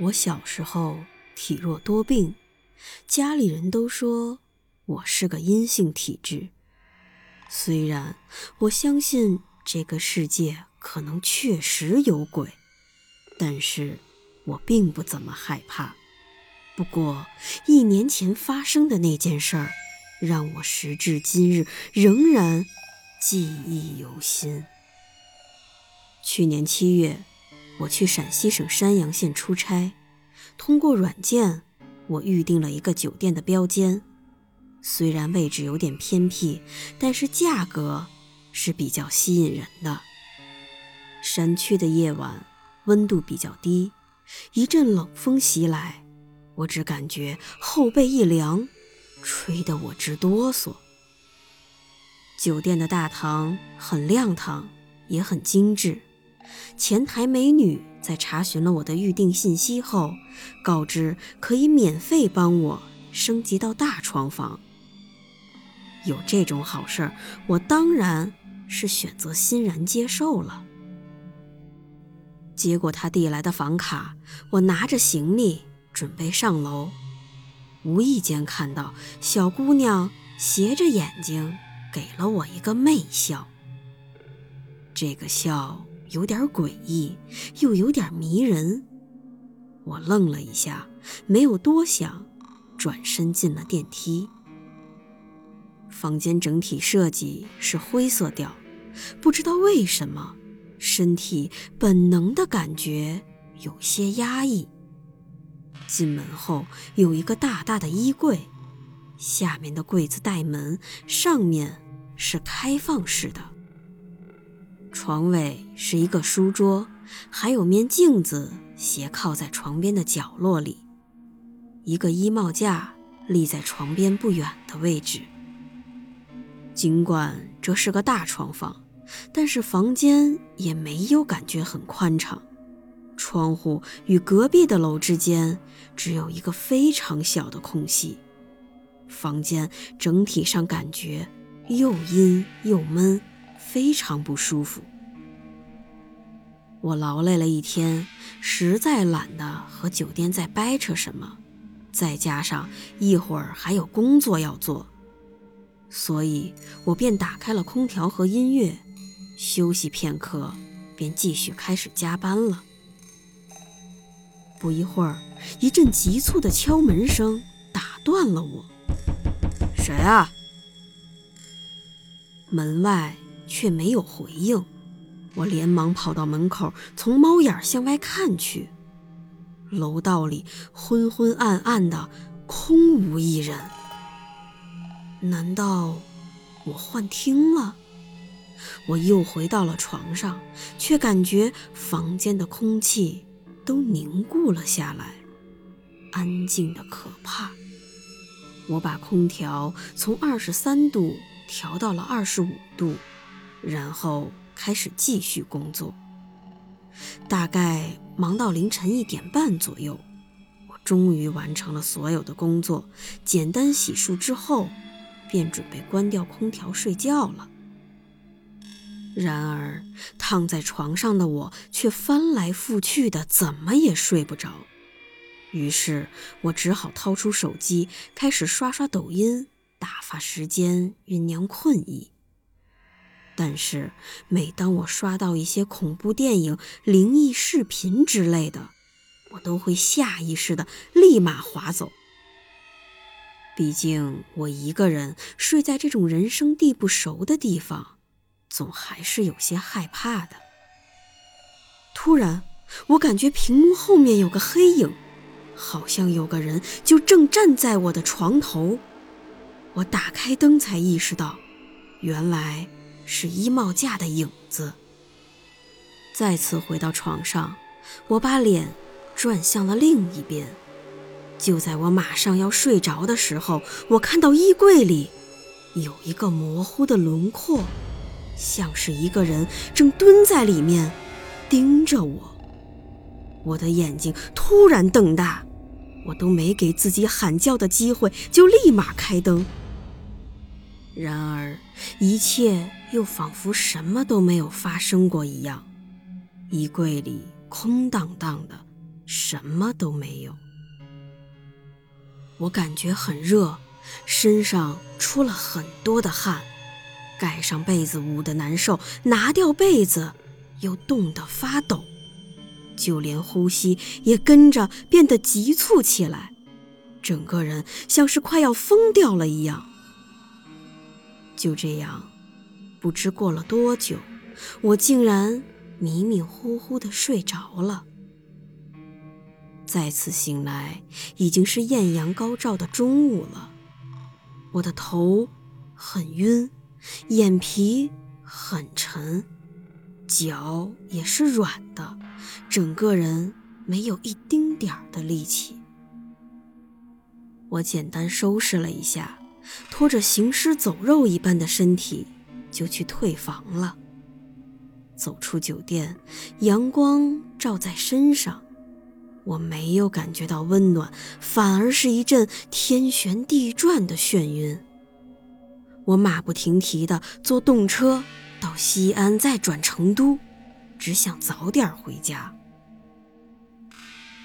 我小时候体弱多病，家里人都说我是个阴性体质。虽然我相信这个世界可能确实有鬼，但是我并不怎么害怕。不过一年前发生的那件事儿，让我时至今日仍然记忆犹新。去年七月。我去陕西省山阳县出差，通过软件，我预定了一个酒店的标间。虽然位置有点偏僻，但是价格是比较吸引人的。山区的夜晚温度比较低，一阵冷风袭来，我只感觉后背一凉，吹得我直哆嗦。酒店的大堂很亮堂，也很精致。前台美女在查询了我的预订信息后，告知可以免费帮我升级到大床房。有这种好事儿，我当然是选择欣然接受了。接过他递来的房卡，我拿着行李准备上楼，无意间看到小姑娘斜着眼睛给了我一个媚笑。这个笑。有点诡异，又有点迷人。我愣了一下，没有多想，转身进了电梯。房间整体设计是灰色调，不知道为什么，身体本能的感觉有些压抑。进门后有一个大大的衣柜，下面的柜子带门，上面是开放式的。床尾是一个书桌，还有面镜子斜靠在床边的角落里。一个衣帽架立在床边不远的位置。尽管这是个大床房，但是房间也没有感觉很宽敞。窗户与隔壁的楼之间只有一个非常小的空隙。房间整体上感觉又阴又闷。非常不舒服。我劳累了一天，实在懒得和酒店再掰扯什么，再加上一会儿还有工作要做，所以我便打开了空调和音乐，休息片刻，便继续开始加班了。不一会儿，一阵急促的敲门声打断了我：“谁啊？”门外。却没有回应，我连忙跑到门口，从猫眼向外看去，楼道里昏昏暗暗的，空无一人。难道我幻听了？我又回到了床上，却感觉房间的空气都凝固了下来，安静的可怕。我把空调从二十三度调到了二十五度。然后开始继续工作，大概忙到凌晨一点半左右，我终于完成了所有的工作。简单洗漱之后，便准备关掉空调睡觉了。然而，躺在床上的我却翻来覆去的，怎么也睡不着。于是我只好掏出手机，开始刷刷抖音，打发时间，酝酿困意。但是，每当我刷到一些恐怖电影、灵异视频之类的，我都会下意识的立马划走。毕竟我一个人睡在这种人生地不熟的地方，总还是有些害怕的。突然，我感觉屏幕后面有个黑影，好像有个人就正站在我的床头。我打开灯才意识到，原来。是衣帽架的影子。再次回到床上，我把脸转向了另一边。就在我马上要睡着的时候，我看到衣柜里有一个模糊的轮廓，像是一个人正蹲在里面盯着我。我的眼睛突然瞪大，我都没给自己喊叫的机会，就立马开灯。然而，一切又仿佛什么都没有发生过一样，衣柜里空荡荡的，什么都没有。我感觉很热，身上出了很多的汗，盖上被子捂得难受，拿掉被子又冻得发抖，就连呼吸也跟着变得急促起来，整个人像是快要疯掉了一样。就这样，不知过了多久，我竟然迷迷糊糊的睡着了。再次醒来，已经是艳阳高照的中午了。我的头很晕，眼皮很沉，脚也是软的，整个人没有一丁点儿的力气。我简单收拾了一下，拖着行尸走肉一般的身体，就去退房了。走出酒店，阳光照在身上。我没有感觉到温暖，反而是一阵天旋地转的眩晕。我马不停蹄地坐动车到西安，再转成都，只想早点回家。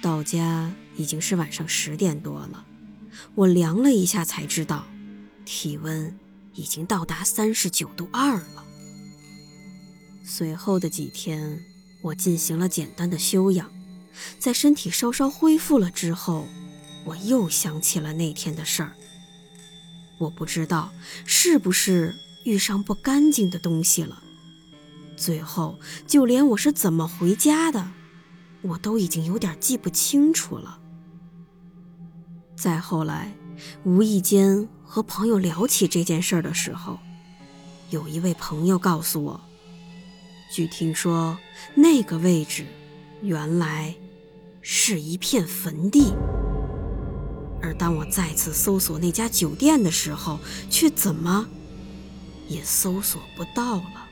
到家已经是晚上十点多了，我量了一下才知道，体温已经到达三十九度二了。随后的几天，我进行了简单的休养。在身体稍稍恢复了之后，我又想起了那天的事儿。我不知道是不是遇上不干净的东西了。最后，就连我是怎么回家的，我都已经有点记不清楚了。再后来，无意间和朋友聊起这件事的时候，有一位朋友告诉我，据听说那个位置原来……是一片坟地，而当我再次搜索那家酒店的时候，却怎么也搜索不到了。